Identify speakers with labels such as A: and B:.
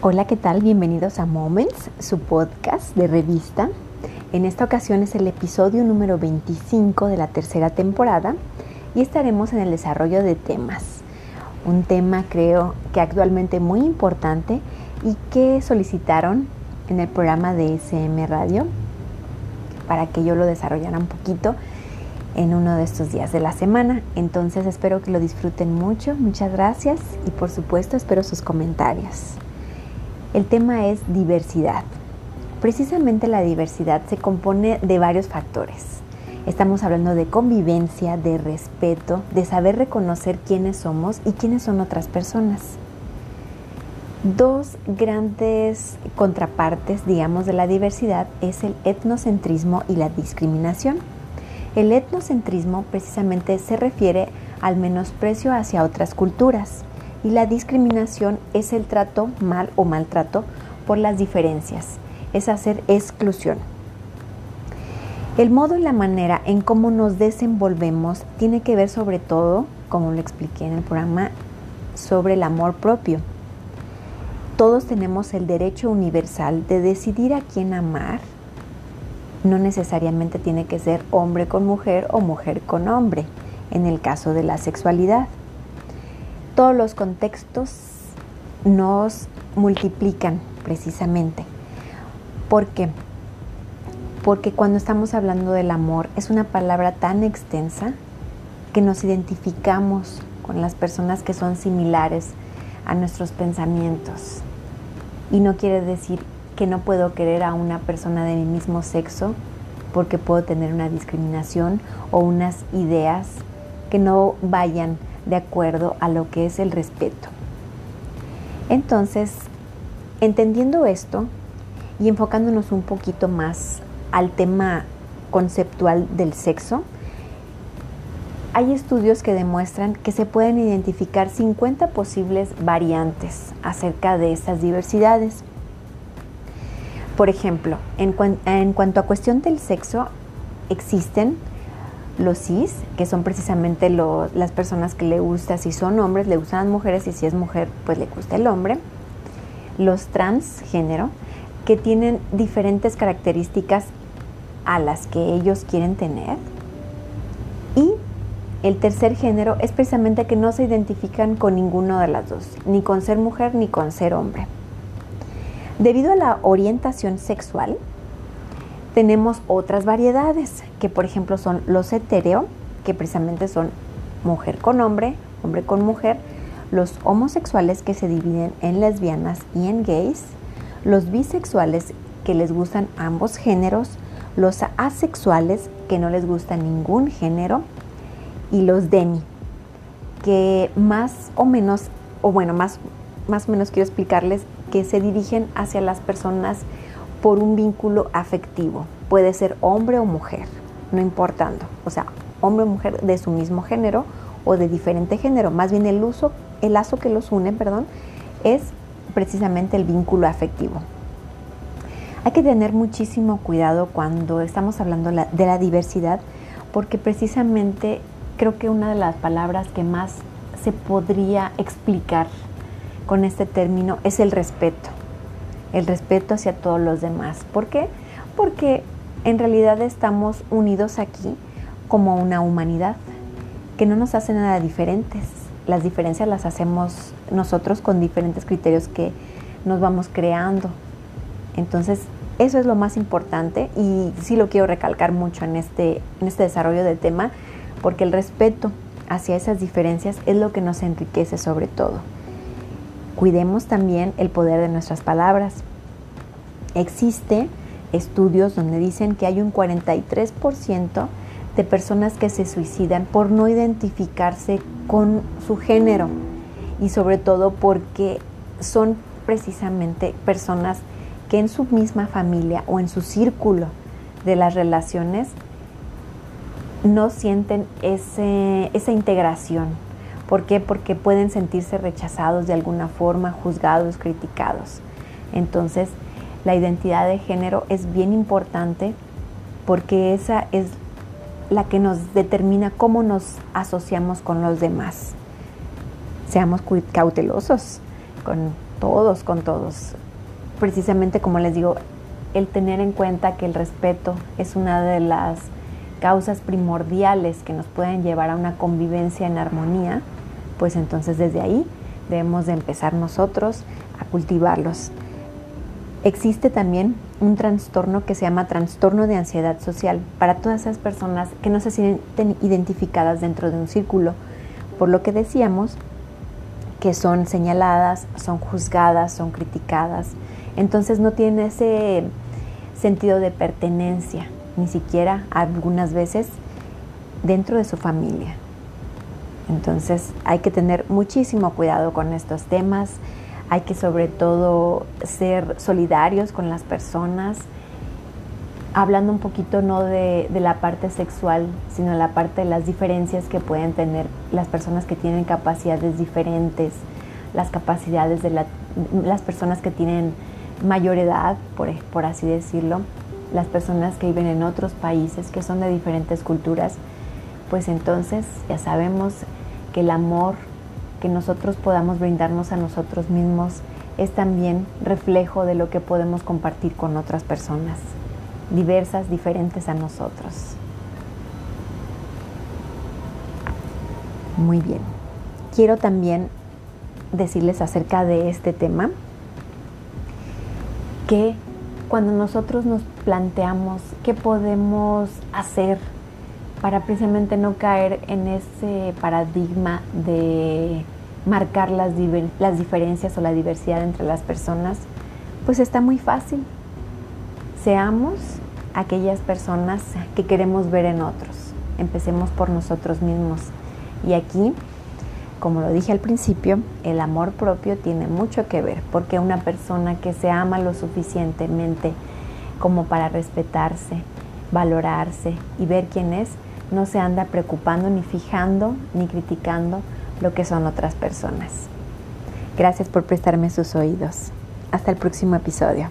A: Hola, ¿qué tal? Bienvenidos a Moments, su podcast de revista. En esta ocasión es el episodio número 25 de la tercera temporada y estaremos en el desarrollo de temas. Un tema creo que actualmente muy importante y que solicitaron en el programa de SM Radio para que yo lo desarrollara un poquito en uno de estos días de la semana. Entonces espero que lo disfruten mucho. Muchas gracias y por supuesto espero sus comentarios. El tema es diversidad. Precisamente la diversidad se compone de varios factores. Estamos hablando de convivencia, de respeto, de saber reconocer quiénes somos y quiénes son otras personas. Dos grandes contrapartes, digamos, de la diversidad es el etnocentrismo y la discriminación. El etnocentrismo precisamente se refiere al menosprecio hacia otras culturas y la discriminación es el trato mal o maltrato por las diferencias es hacer exclusión. El modo y la manera en cómo nos desenvolvemos tiene que ver sobre todo, como lo expliqué en el programa, sobre el amor propio. Todos tenemos el derecho universal de decidir a quién amar. No necesariamente tiene que ser hombre con mujer o mujer con hombre, en el caso de la sexualidad. Todos los contextos nos multiplican precisamente. ¿Por qué? Porque cuando estamos hablando del amor es una palabra tan extensa que nos identificamos con las personas que son similares a nuestros pensamientos. Y no quiere decir que no puedo querer a una persona de mi mismo sexo porque puedo tener una discriminación o unas ideas que no vayan de acuerdo a lo que es el respeto. Entonces, entendiendo esto, y enfocándonos un poquito más al tema conceptual del sexo, hay estudios que demuestran que se pueden identificar 50 posibles variantes acerca de estas diversidades. Por ejemplo, en, cuanto a cuestión del sexo, existen los cis, que son precisamente las personas que le gusta, si son hombres, le gustan mujeres y si es mujer, pues le gusta el hombre. Los transgénero, que tienen diferentes características a las que ellos quieren tener. Y el tercer género es precisamente que no se identifican con ninguno de las dos, ni con ser mujer ni con ser hombre. Debido a la orientación sexual, tenemos otras variedades, que por ejemplo son los hetéreo, que precisamente son mujer con hombre, hombre con mujer, los homosexuales que se dividen en lesbianas y en gays, los bisexuales que les gustan ambos géneros, los asexuales que no les gusta ningún género y los demi, que más o menos, o bueno, más, más o menos quiero explicarles que se dirigen hacia las personas por un vínculo afectivo. Puede ser hombre o mujer, no importando. O sea, hombre o mujer de su mismo género o de diferente género. Más bien el uso, el lazo que los une, perdón, es precisamente el vínculo afectivo. Hay que tener muchísimo cuidado cuando estamos hablando de la diversidad porque precisamente creo que una de las palabras que más se podría explicar con este término es el respeto. El respeto hacia todos los demás. ¿Por qué? Porque en realidad estamos unidos aquí como una humanidad que no nos hace nada diferentes las diferencias las hacemos nosotros con diferentes criterios que nos vamos creando. Entonces, eso es lo más importante y sí lo quiero recalcar mucho en este, en este desarrollo del tema, porque el respeto hacia esas diferencias es lo que nos enriquece sobre todo. Cuidemos también el poder de nuestras palabras. Existe estudios donde dicen que hay un 43% de personas que se suicidan por no identificarse con su género y sobre todo porque son precisamente personas que en su misma familia o en su círculo de las relaciones no sienten esa integración. ¿Por qué? Porque pueden sentirse rechazados de alguna forma, juzgados, criticados. Entonces, la identidad de género es bien importante porque esa es la que nos determina cómo nos asociamos con los demás. Seamos cautelosos con todos con todos. Precisamente como les digo, el tener en cuenta que el respeto es una de las causas primordiales que nos pueden llevar a una convivencia en armonía, pues entonces desde ahí debemos de empezar nosotros a cultivarlos. Existe también un trastorno que se llama trastorno de ansiedad social para todas esas personas que no se sienten identificadas dentro de un círculo, por lo que decíamos que son señaladas, son juzgadas, son criticadas, entonces no tienen ese sentido de pertenencia, ni siquiera algunas veces dentro de su familia. Entonces hay que tener muchísimo cuidado con estos temas, hay que sobre todo ser solidarios con las personas, hablando un poquito no de, la parte sexual, sino la parte de las diferencias que pueden tener las personas que tienen capacidades diferentes, las capacidades de las personas que tienen mayor edad, por, por así decirlo, las personas que viven en otros países, que son de diferentes culturas, pues entonces ya sabemos que el amor que nosotros podamos brindarnos a nosotros mismos es también reflejo de lo que podemos compartir con otras personas, diversas, diferentes a nosotros. Muy bien. Quiero también decirles acerca de este tema que cuando nosotros nos planteamos qué podemos hacer para precisamente no caer en ese paradigma de marcar las, las diferencias o la diversidad entre las personas, pues está muy fácil. Seamos aquellas personas que queremos ver en otros. Empecemos por nosotros mismos. Y aquí, como lo dije al principio, el amor propio tiene mucho que ver, porque una persona que se ama lo suficientemente como para respetarse, valorarse y ver quién es, no se anda preocupando ni fijando ni criticando lo que son otras personas. Gracias por prestarme sus oídos. Hasta el próximo episodio.